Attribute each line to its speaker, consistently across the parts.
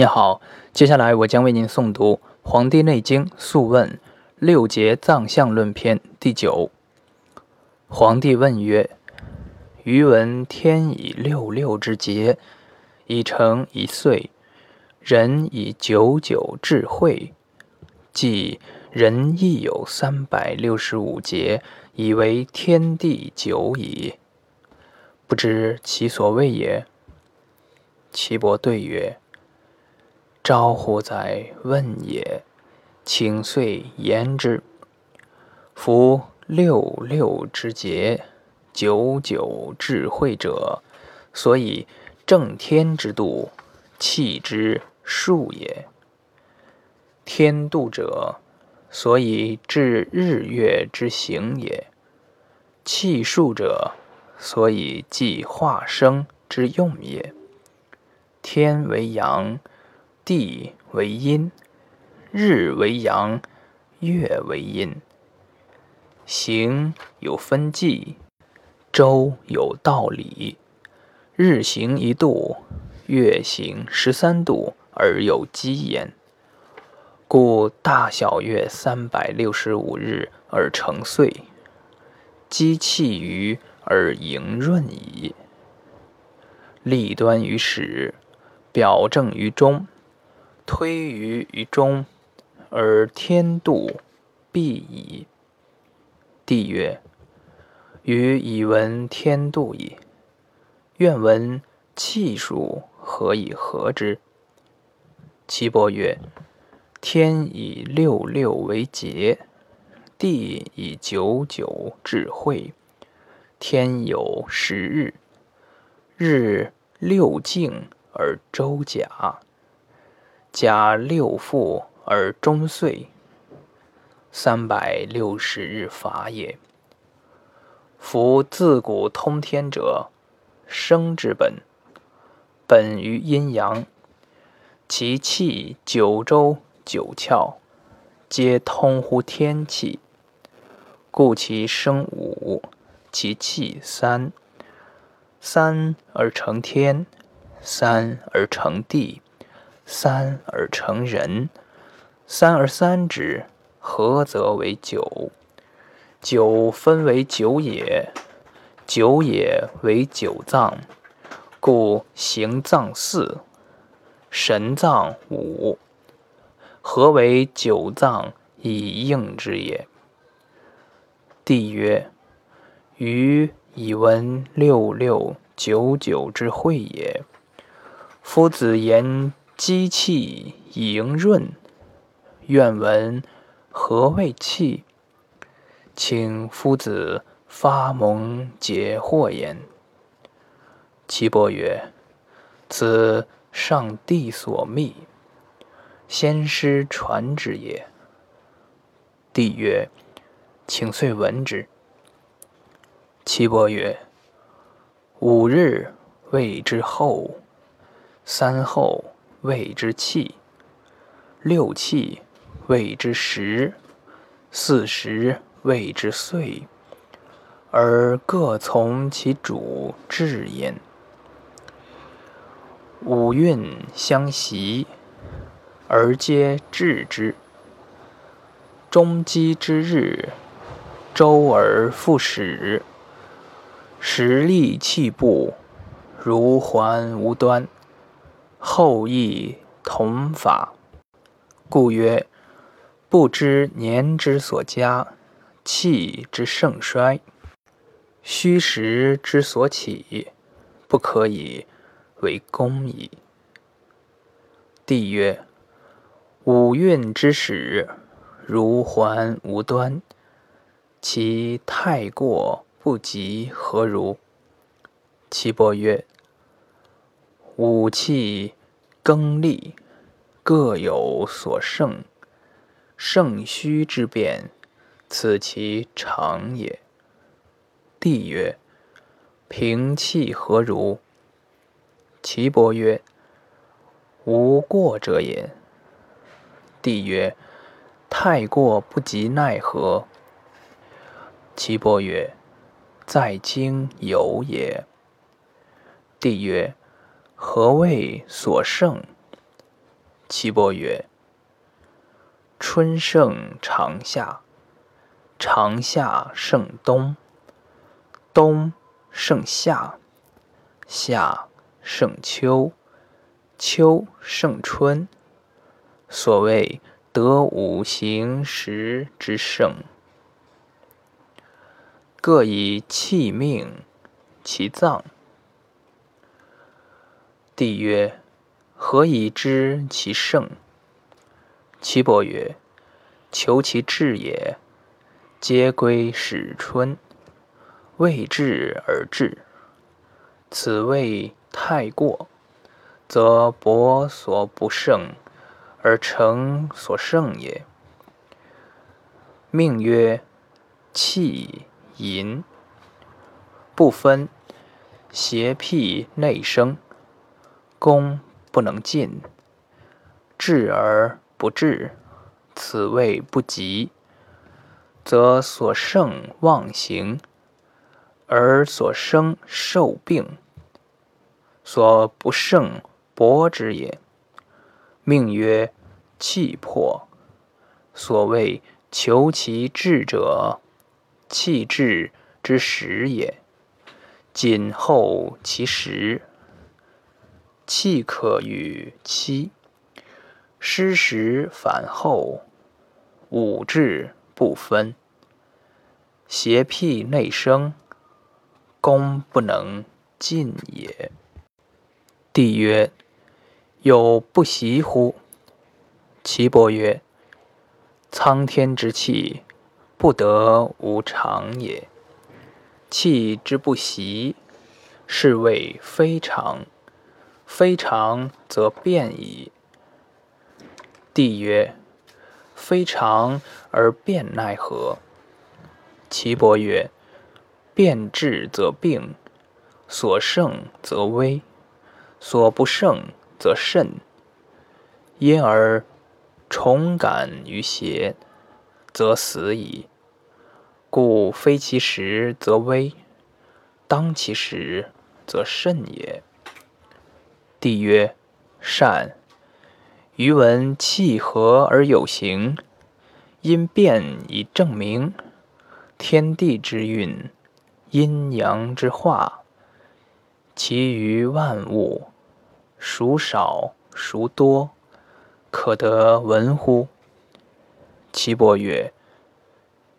Speaker 1: 你好，接下来我将为您诵读《黄帝内经·素问·六节脏象论篇》第九。黄帝问曰：“余闻天以六六之节，以成一岁；人以九九智慧，即人亦有三百六十五节，以为天地久矣。不知其所谓也。”岐伯对曰：招呼在问也！请遂言之。夫六六之节，九九智慧者，所以正天之度，气之数也；天度者，所以治日月之行也；气数者，所以计化生之用也。天为阳。地为阴，日为阳，月为阴。行有分际，周有道理。日行一度，月行十三度，而有积焉。故大小月三百六十五日而成岁，积气于而盈润矣。立端于始，表正于中。推于于中，而天度必矣。帝曰：余以闻天度矣，愿闻气数何以合之？岐伯曰：天以六六为节，地以九九至会。天有十日，日六静而周甲。甲六复而终岁，三百六十日法也。夫自古通天者，生之本，本于阴阳，其气九州九窍，皆通乎天气，故其生五，其气三。三而成天，三而成地。三而成人，三而三之，合则为九。九分为九也，九也为九脏，故形脏四，神脏五，合为九脏以应之也。帝曰：余以闻六六九九之会也。夫子言。积气盈润，愿闻何谓气？请夫子发蒙解惑言。岐伯曰：“此上帝所秘，先师传之也。”帝曰：“请遂闻之。”岐伯曰：“五日谓之后，三后。”谓之气，六气谓之时，四时谓之岁，而各从其主治焉。五运相袭，而皆治之。中基之日，周而复始，时利气不，如环无端。后亦同法，故曰：不知年之所加，气之盛衰，虚实之所起，不可以为功矣。帝曰：五运之始，如环无端，其太过不及何如？岐伯曰。五气更立，各有所胜，胜虚之变，此其常也。帝曰：平气何如？岐伯曰：无过者也。帝曰：太过不及奈何？岐伯曰：在经有也。帝曰。何谓所胜？岐伯曰：“春盛长夏，长夏盛冬，冬盛夏，夏盛秋，秋盛春。所谓得五行时之盛，各以气命其脏。”帝曰：“何以知其盛？”岐伯曰：“求其至也，皆归始春，未至而至。此谓太过，则伯所不胜，而成所胜也。命曰气淫，不分，邪僻内生。”功不能尽，至而不至，此谓不及，则所胜忘形，而所生受病，所不胜薄之也。命曰气魄，所谓求其至者，气至之时也，谨候其实。气可与期，失时反后，五志不分，邪僻内生，功不能尽也。帝曰：有不习乎？岐伯曰：苍天之气，不得无常也。气之不习，是谓非常。非常则变矣。帝曰：非常而变奈何？岐伯曰：变质则病，所胜则危，所不胜则甚。因而重感于邪，则死矣。故非其时则危，当其时则甚也。帝曰：“善。余闻气和而有形，因变以证明天地之运，阴阳之化。其余万物，孰少孰多，可得闻乎？”岐伯曰：“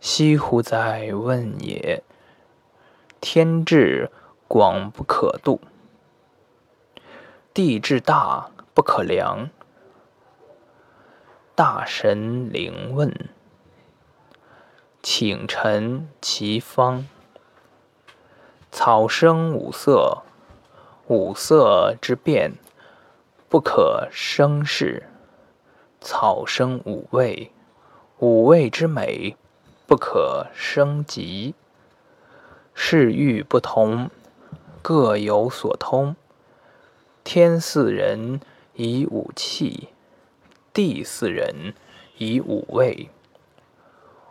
Speaker 1: 惜乎哉问也！天志广不可度。”地至大不可量，大神灵问，请陈其方。草生五色，五色之变不可生事；草生五味，五味之美不可生极。事欲不同，各有所通。天似人以五气，地似人以五味。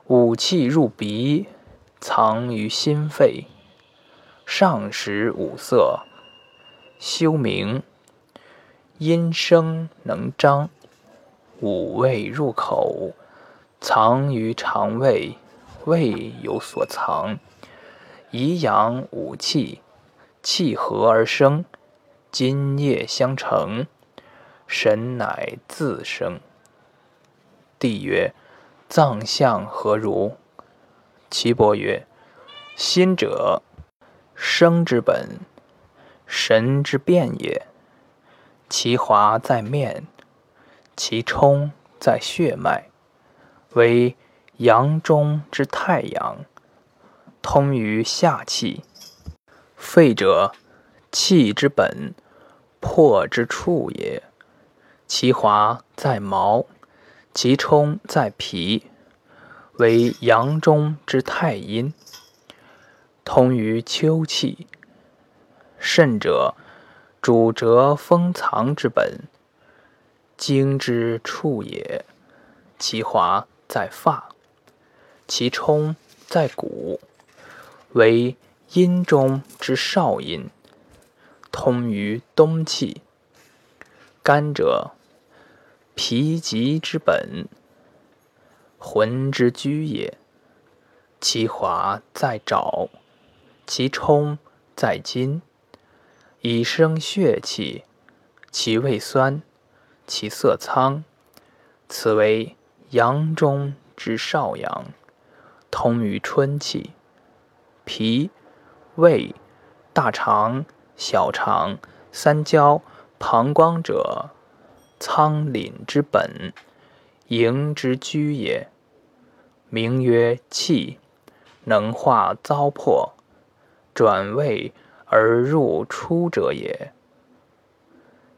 Speaker 1: 五气入鼻，藏于心肺。上实五色，修明。阴生能张。五味入口，藏于肠胃，胃有所藏。以养五气，气和而生。今夜相承，神乃自生。帝曰：藏相何如？岐伯曰：心者，生之本，神之变也。其华在面，其冲在血脉，为阳中之太阳，通于下气。肺者，气之本。魄之处也，其华在毛，其冲在皮，为阳中之太阴，通于秋气。肾者，主折封藏之本，精之处也，其华在发，其冲在骨，为阴中之少阴。通于冬气，肝者脾疾之本，魂之居也。其华在爪，其冲在筋，以生血气。其味酸，其色苍。此为阳中之少阳，通于春气。脾、胃、大肠、小肠、三焦、膀胱者，仓廪之本，营之居也。名曰气。能化糟粕，转胃而入出者也。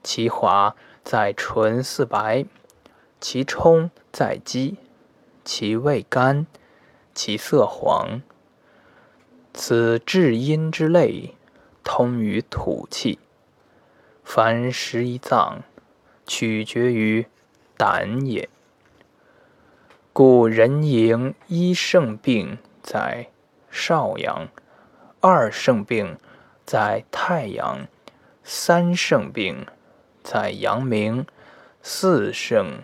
Speaker 1: 其华在唇似白，其冲在肌，其味甘，其色黄。此至阴之类，通于土气。凡十一脏，取决于胆也。故人营一肾病。在少阳，二肾病在太阳，三肾病在阳明，四圣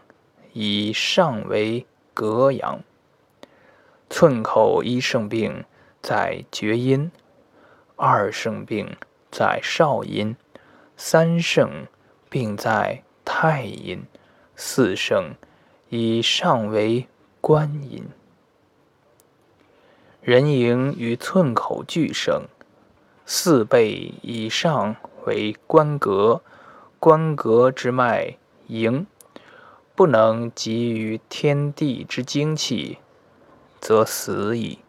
Speaker 1: 以上为隔阳。寸口一圣病在厥阴，二圣病在少阴，三圣病在太阴，四圣以上为官阴。人迎于寸口俱生，四倍以上为关格，关格之脉盈，不能及于天地之精气，则死矣。